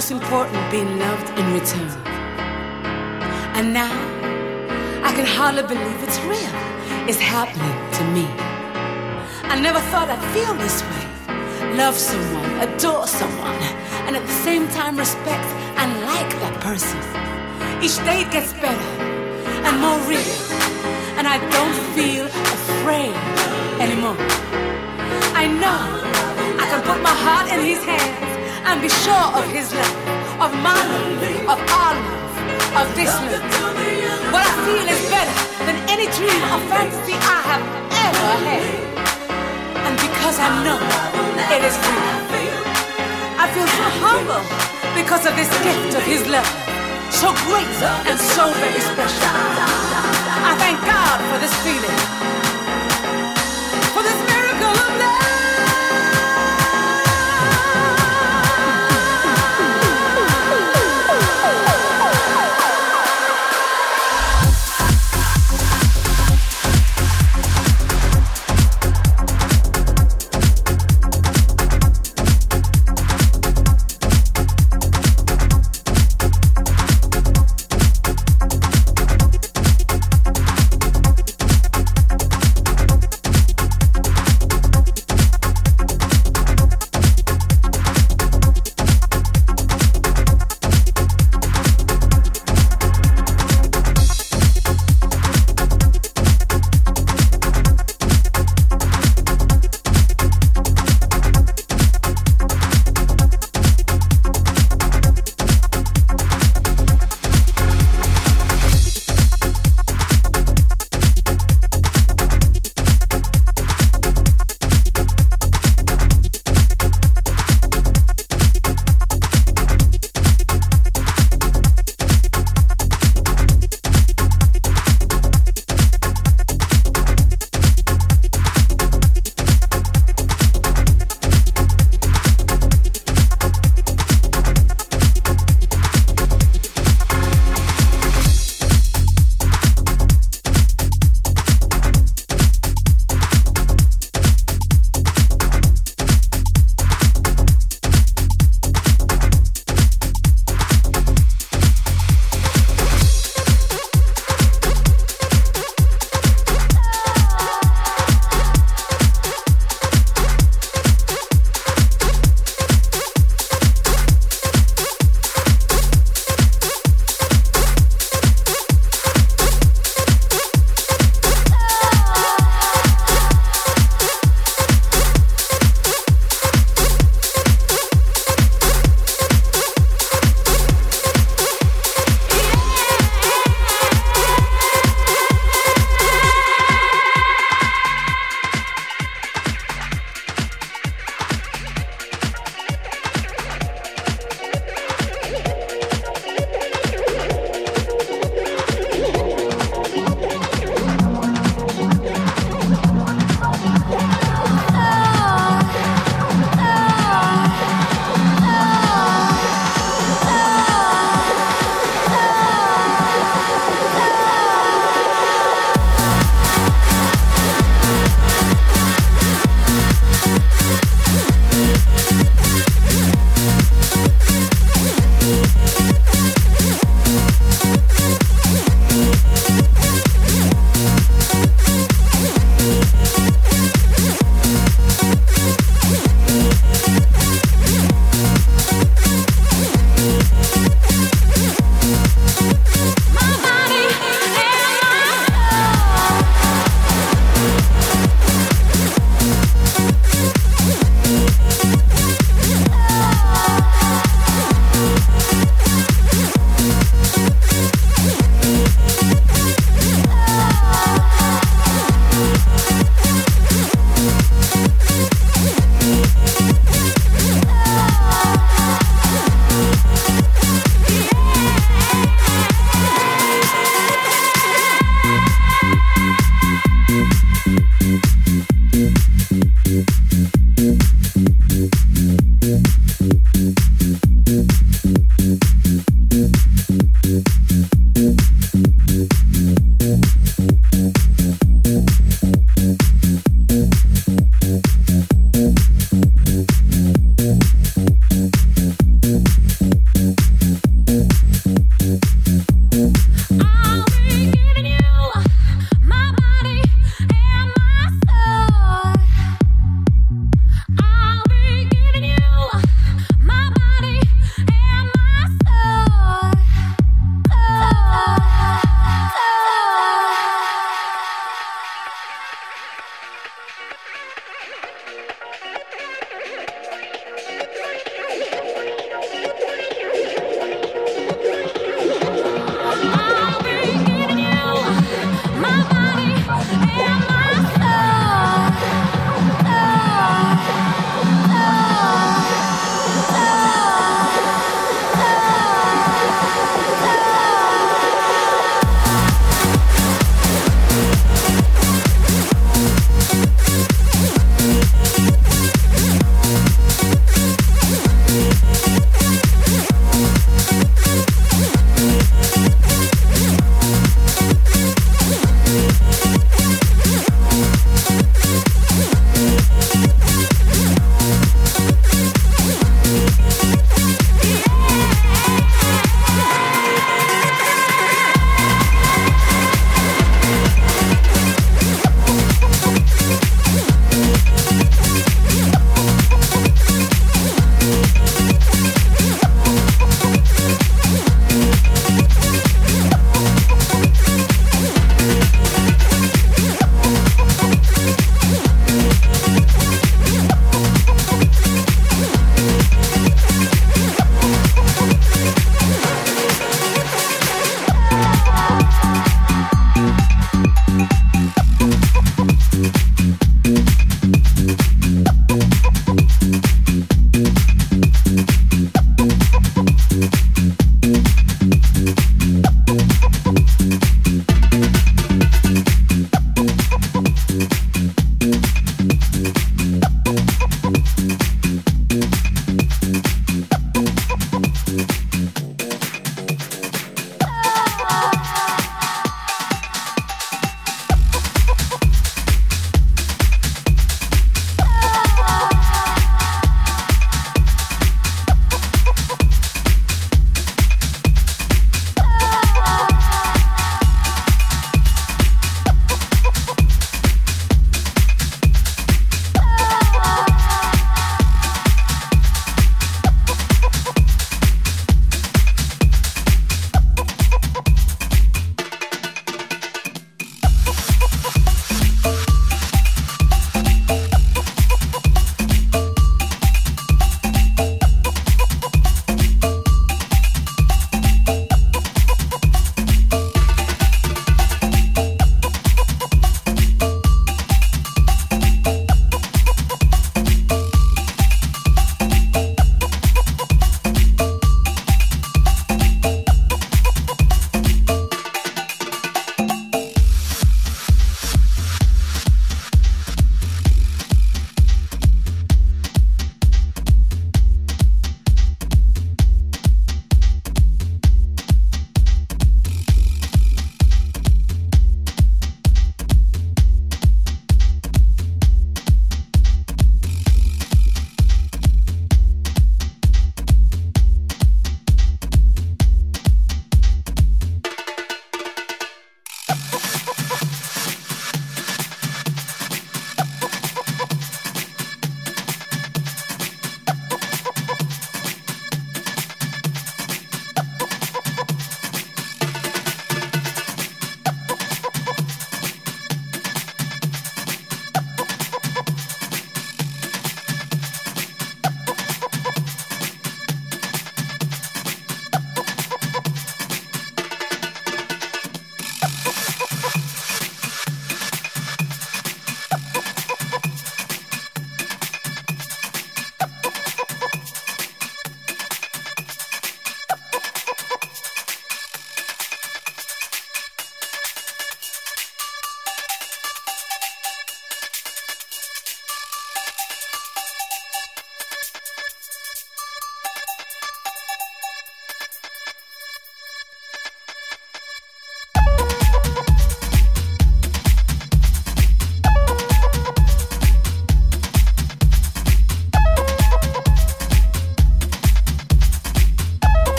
most important being loved in return. And now I can hardly believe it's real. It's happening to me. I never thought I'd feel this way. Love someone, adore someone, and at the same time respect and like that person. Each day it gets better and more real, and I don't feel afraid anymore. I know I can put my heart in his hands and be sure of his love, of my love, of our love, of this love. What I feel is better than any dream or fantasy I have ever had. And because I know it is real, I feel so humble because of this gift of his love. So great and so very special. I thank God for this feeling.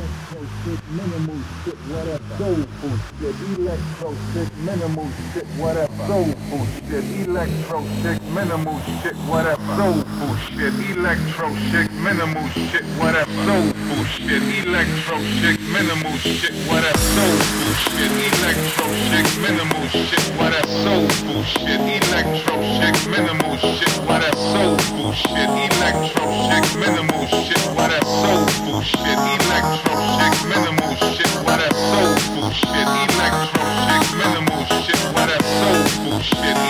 Electro shit, minimal shit, whatever. Soulful shit, electro shit, minimal shit, whatever. Soulful shit, electro shit, minimal shit, whatever. Soulful shit, electro shit, minimal shit, whatever. Soulful shit, electro shit, minimal shit, whatever. Soulful shit, electro shit, minimal shit, whatever. Soulful shit, electro shit, minimal shit, whatever. Soulful shit, electro shit, minimal shit, whatever. Soulful shit, shit, electro shit, minimal shit, where that soulful shit.